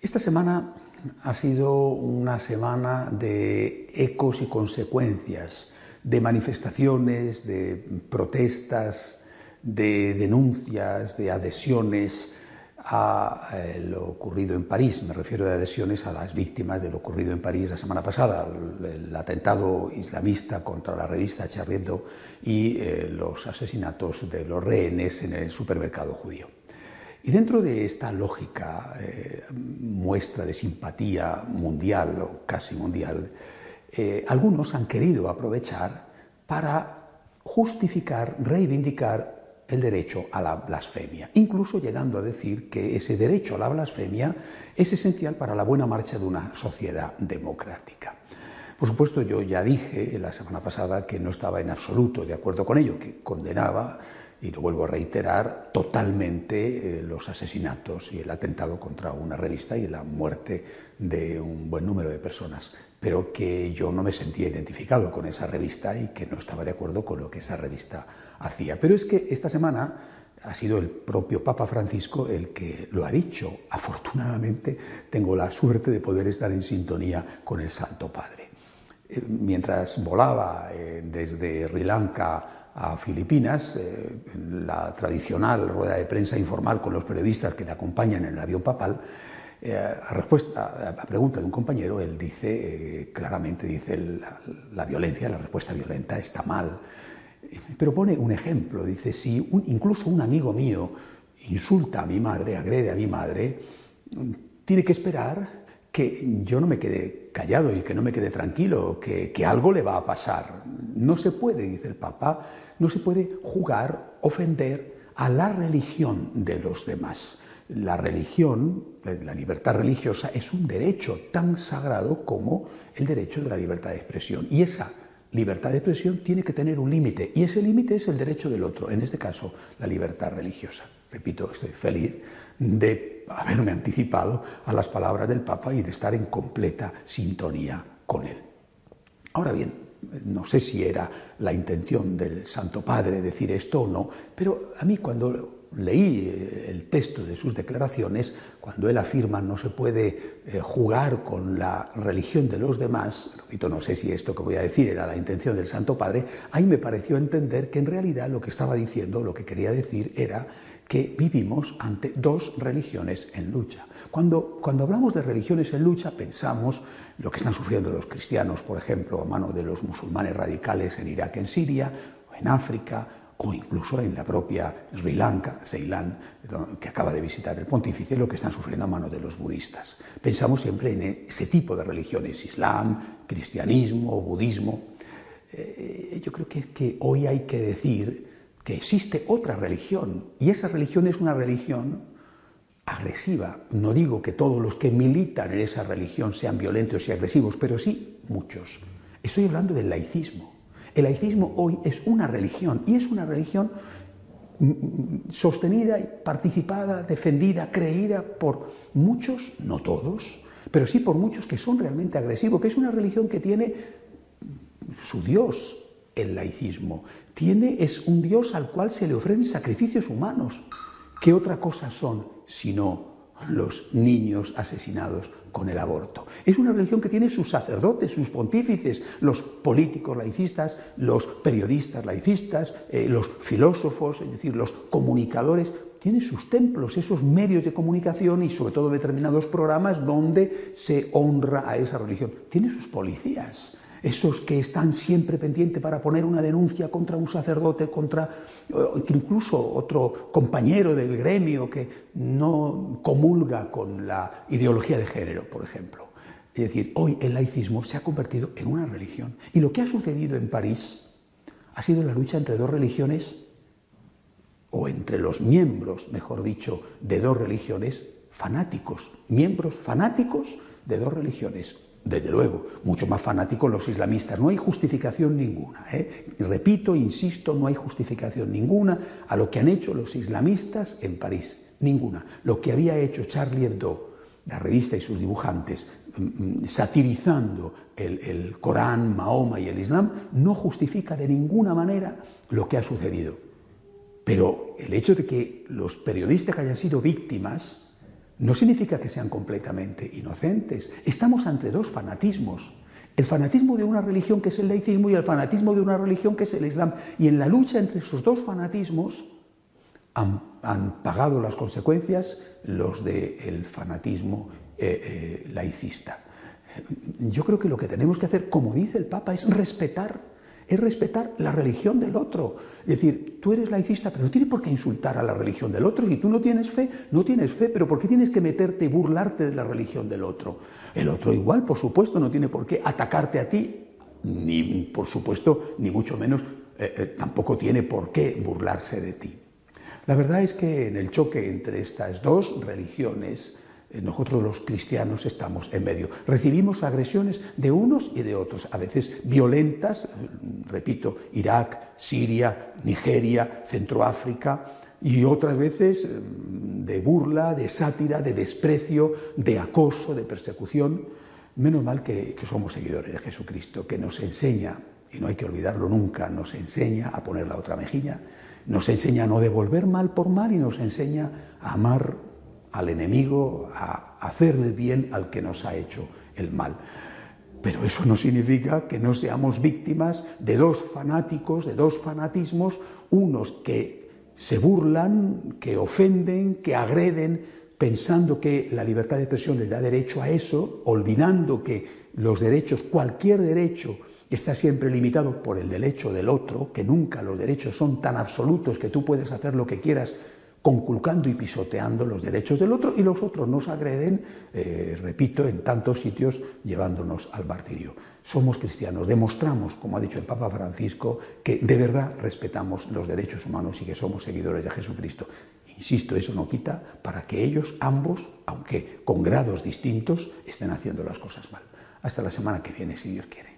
Esta semana ha sido una semana de ecos y consecuencias, de manifestaciones, de protestas, de denuncias, de adhesiones a eh, lo ocurrido en París. Me refiero de adhesiones a las víctimas de lo ocurrido en París la semana pasada, el, atentado islamista contra la revista Charlie y eh, los asesinatos de los rehenes en el supermercado judío. Y dentro de esta lógica eh, muestra de simpatía mundial o casi mundial, eh, algunos han querido aprovechar para justificar, reivindicar el derecho a la blasfemia, incluso llegando a decir que ese derecho a la blasfemia es esencial para la buena marcha de una sociedad democrática. Por supuesto, yo ya dije la semana pasada que no estaba en absoluto de acuerdo con ello, que condenaba y lo vuelvo a reiterar, totalmente eh, los asesinatos y el atentado contra una revista y la muerte de un buen número de personas, pero que yo no me sentía identificado con esa revista y que no estaba de acuerdo con lo que esa revista hacía. Pero es que esta semana ha sido el propio Papa Francisco el que lo ha dicho. Afortunadamente tengo la suerte de poder estar en sintonía con el Santo Padre. Eh, mientras volaba eh, desde Sri Lanka a Filipinas, eh, la tradicional rueda de prensa informal con los periodistas que le acompañan en el avión papal, eh, a, respuesta, a pregunta de un compañero, él dice eh, claramente, dice, la, violencia, la respuesta violenta está mal. Pero pone un ejemplo, dice, si incluso un amigo mío insulta a mi madre, agrede a mi madre, tiene que esperar que yo no me quede callado y que no me quede tranquilo, que, que algo le va a pasar. No se puede, dice el Papa, no se puede jugar, ofender a la religión de los demás. La religión, la libertad religiosa, es un derecho tan sagrado como el derecho de la libertad de expresión. Y esa libertad de expresión tiene que tener un límite, y ese límite es el derecho del otro, en este caso, la libertad religiosa. Repito, estoy feliz de haberme anticipado a las palabras del Papa y de estar en completa sintonía con él. Ahora bien, no sé si era la intención del Santo Padre decir esto o no, pero a mí cuando leí eh, el texto de sus declaraciones, cuando él afirma no se puede eh, jugar con la religión de los demás, repito, no sé si esto que voy a decir era la intención del Santo Padre, ahí me pareció entender que en realidad lo que estaba diciendo, lo que quería decir era que vivimos ante dos religiones en lucha. Cuando, cuando hablamos de religiones en lucha, pensamos lo que están sufriendo los cristianos, por ejemplo, a mano de los musulmanes radicales en Irak, en Siria, o en África, o incluso en la propia Sri Lanka, Ceilán, que acaba de visitar el pontífice, lo que están sufriendo a mano de los budistas. Pensamos siempre en ese tipo de religiones, islam, cristianismo, budismo. Eh, yo creo que, que hoy hay que decir que existe otra religión, y esa religión es una religión agresiva. No digo que todos los que militan en esa religión sean violentos y agresivos, pero sí muchos. Estoy hablando del laicismo. El laicismo hoy es una religión y es una religión mm, mm, sostenida, participada, defendida, creída por muchos, no todos, pero sí por muchos que son realmente agresivos, que es una religión que tiene su Dios, el laicismo. Tiene, es un Dios al cual se le ofrecen sacrificios humanos. ¿Qué otra cosa son sino los niños asesinados con el aborto? Es una religión que tiene sus sacerdotes, sus pontífices, los políticos laicistas, los periodistas laicistas, eh, los filósofos, es decir, los comunicadores, tiene sus templos, esos medios de comunicación y sobre todo determinados programas donde se honra a esa religión. Tiene sus policías, esos que están siempre pendientes para poner una denuncia contra un sacerdote, contra incluso otro compañero del gremio que no comulga con la ideología de género, por ejemplo. Es decir, hoy el laicismo se ha convertido en una religión. Y lo que ha sucedido en París ha sido la lucha entre dos religiones, o entre los miembros, mejor dicho, de dos religiones fanáticos, miembros fanáticos de dos religiones, desde luego, mucho más fanáticos los islamistas. No hay justificación ninguna. ¿eh? repito, insisto, no hay justificación ninguna a lo que han hecho los islamistas en París. Ninguna. Lo que había hecho Charlie Hebdo, la revista y sus dibujantes, mm, mm, satirizando el, el Corán, Mahoma y el Islam, no justifica de ninguna manera lo que ha sucedido. Pero el hecho de que los periodistas hayan sido víctimas no significa que sean completamente inocentes. Estamos ante dos fanatismos. El fanatismo de una religión que es el laicismo y el fanatismo de una religión que es el islam. Y en la lucha entre esos dos fanatismos han, pagado las consecuencias los del fanatismo eh, eh, laicista. Yo creo que lo que tenemos que hacer, como dice el Papa, es respetar es respetar la religión del otro. Es decir, tú eres laicista, pero no tienes por qué insultar a la religión del otro. Si tú no tienes fe, no tienes fe, pero ¿por qué tienes que meterte y burlarte de la religión del otro? El otro igual, por supuesto, no tiene por qué atacarte a ti, ni por supuesto, ni mucho menos, eh, eh, tampoco tiene por qué burlarse de ti. La verdad es que en el choque entre estas dos religiones, nosotros los cristianos estamos en medio. Recibimos agresiones de unos y de otros, a veces violentas, eh, repito, Irak, Siria, Nigeria, Centroáfrica, y otras veces eh, de burla, de sátira, de desprecio, de acoso, de persecución. Menos mal que, que somos seguidores de Jesucristo, que nos enseña, y no hay que olvidarlo nunca, nos enseña a poner la otra mejilla, nos enseña a no devolver mal por mal y nos enseña a amar al enemigo, a hacerle bien al que nos ha hecho el mal. Pero eso no significa que no seamos víctimas de dos fanáticos, de dos fanatismos, unos que se burlan, que ofenden, que agreden, pensando que la libertad de expresión les da derecho a eso, olvidando que los derechos, cualquier derecho, está siempre limitado por el derecho del otro, que nunca los derechos son tan absolutos que tú puedes hacer lo que quieras conculcando y pisoteando los derechos del otro y los otros nos agreden, eh, repito, en tantos sitios llevándonos al martirio. Somos cristianos, demostramos, como ha dicho el Papa Francisco, que de verdad respetamos los derechos humanos y que somos seguidores de Jesucristo. Insisto, eso no quita para que ellos, ambos, aunque con grados distintos, estén haciendo las cosas mal. Hasta la semana que viene, si Dios quiere.